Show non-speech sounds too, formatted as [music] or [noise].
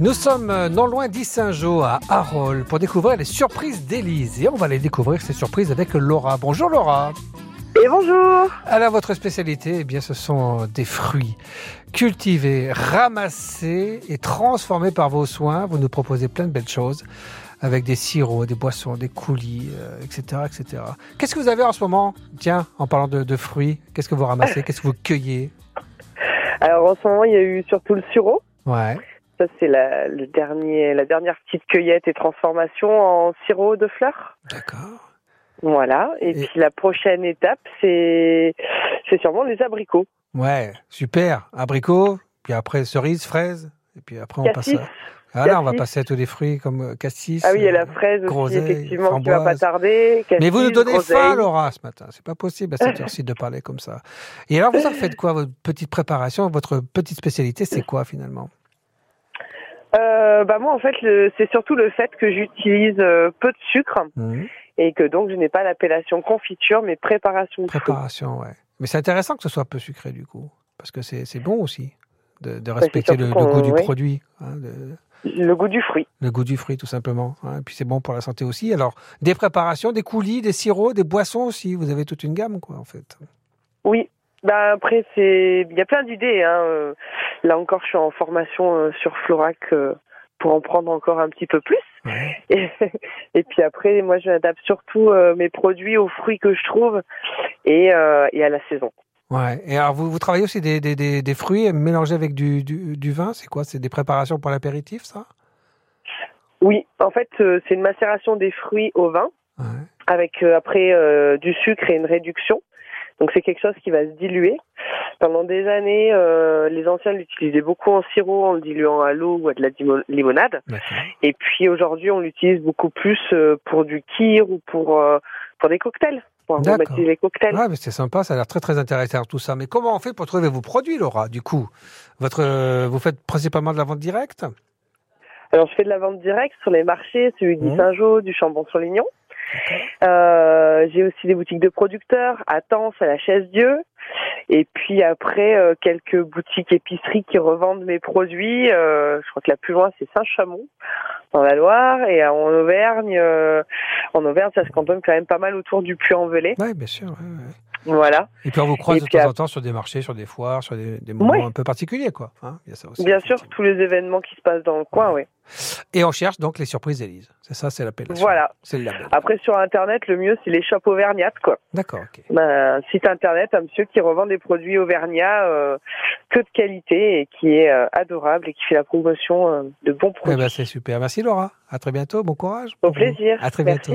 Nous sommes euh, non loin d'Issingeau à Arol pour découvrir les surprises d'Élise. Et on va aller découvrir ces surprises avec Laura. Bonjour Laura. Et bonjour. Alors votre spécialité, eh bien, ce sont des fruits cultivés, ramassés et transformés par vos soins. Vous nous proposez plein de belles choses avec des sirops, des boissons, des coulis, etc., euh, etc. Qu'est-ce que vous avez en ce moment? Tiens, en parlant de, fruits, qu'est-ce que vous ramassez? [laughs] Qu'est-ce que vous cueillez? Alors en ce moment, il y a eu surtout le sirop. Ouais. Ça, c'est la, le dernier, la dernière petite cueillette et transformation en sirop de fleurs. D'accord. Voilà. Et, puis la prochaine étape, c'est, c'est sûrement les abricots. Ouais, super. Abricots, puis après cerises, fraises, et puis après on passe à... Ah là, on va passer à tous les fruits comme euh, cassis. Ah oui, il y a la euh, fraise aussi, effectivement, qui va pas tarder. Mais vous nous donnez faim, Laura, ce matin. C'est pas possible à cette [laughs] heure-ci de parler comme ça. Et alors, vous en faites quoi, votre petite préparation, votre petite spécialité, c'est quoi finalement? Euh, bah moi en fait c'est surtout le fait que j'utilise euh, peu de sucre mmh. et que donc je n'ai pas l'appellation confiture mais préparation de préparation ouais. Mais c'est intéressant que ce soit peu sucré du coup parce que c'est bon aussi de, de bah, respecter le, goût du produit hein, le goût du fruit. Le goût du fruit tout simplement hein, et puis c'est bon pour la santé aussi. Alors des préparations des coulis des sirops des boissons aussi vous avez toute une gamme quoi en fait. Oui bah après c'est il y a plein d'idées hein. Euh, là encore je suis en formation euh, sur Florac euh, pour en prendre encore un petit peu plus. Et, [laughs] et, puis après moi je m'adapte surtout mes produits aux fruits que je trouve et, et à la saison. Ouais. Et alors vous, vous travaillez aussi des, des, des, des fruits mélangés avec du, du, du vin, c'est quoi? C'est des préparations pour l'apéritif ça? Oui, en fait c'est une macération des fruits au vin. Avec après du sucre et une réduction. Donc c'est quelque chose qui va se diluer. Pendant des années, euh, les anciens l'utilisaient beaucoup en sirop, en le diluant à l'eau ou à de la limonade. Et puis aujourd'hui, on l'utilise beaucoup plus euh, pour du kir ou pour euh, pour des cocktails. Pour les cocktails. Ouais, mais c'est sympa, ça a l'air très très intéressant tout ça. Mais comment on fait pour trouver vos produits, Laura Du coup, votre, vous faites principalement de la vente directe? Alors je fais de la vente directe sur les marchés, celui du mmh. Saint-Jean, du Chambon-sur-Lignon. J'ai aussi des boutiques de producteurs à Tens, à la Chaise-Dieu. Et puis après, euh, quelques boutiques épiceries qui revendent mes produits. Euh, je crois que la plus loin, c'est Saint-Chamond, dans la Loire. Et en Auvergne, en Auvergne, ça se cantonne quand même pas mal autour du Puy-en-Velay. Oui, bien sûr. Voilà. Et puis on vous croise de temps en temps sur des marchés, sur des foires, sur des, moments un peu particuliers, quoi. Hein, Bien sûr, tous les événements qui se passent dans le coin, oui. Et on cherche donc les surprises d'Élise. C'est ça, c'est l'appellation. Voilà. C'est Après, sur Internet, le mieux, c'est les shops auvergnates, quoi. D'accord, ok. Ben, site Internet, un monsieur qui revend des produits auvergnats euh, que de qualité et qui est euh, adorable et qui fait la promotion euh, de bons eh ben, produits. c'est super. Merci Laura. À très bientôt. Bon courage. Au plaisir. À très bientôt.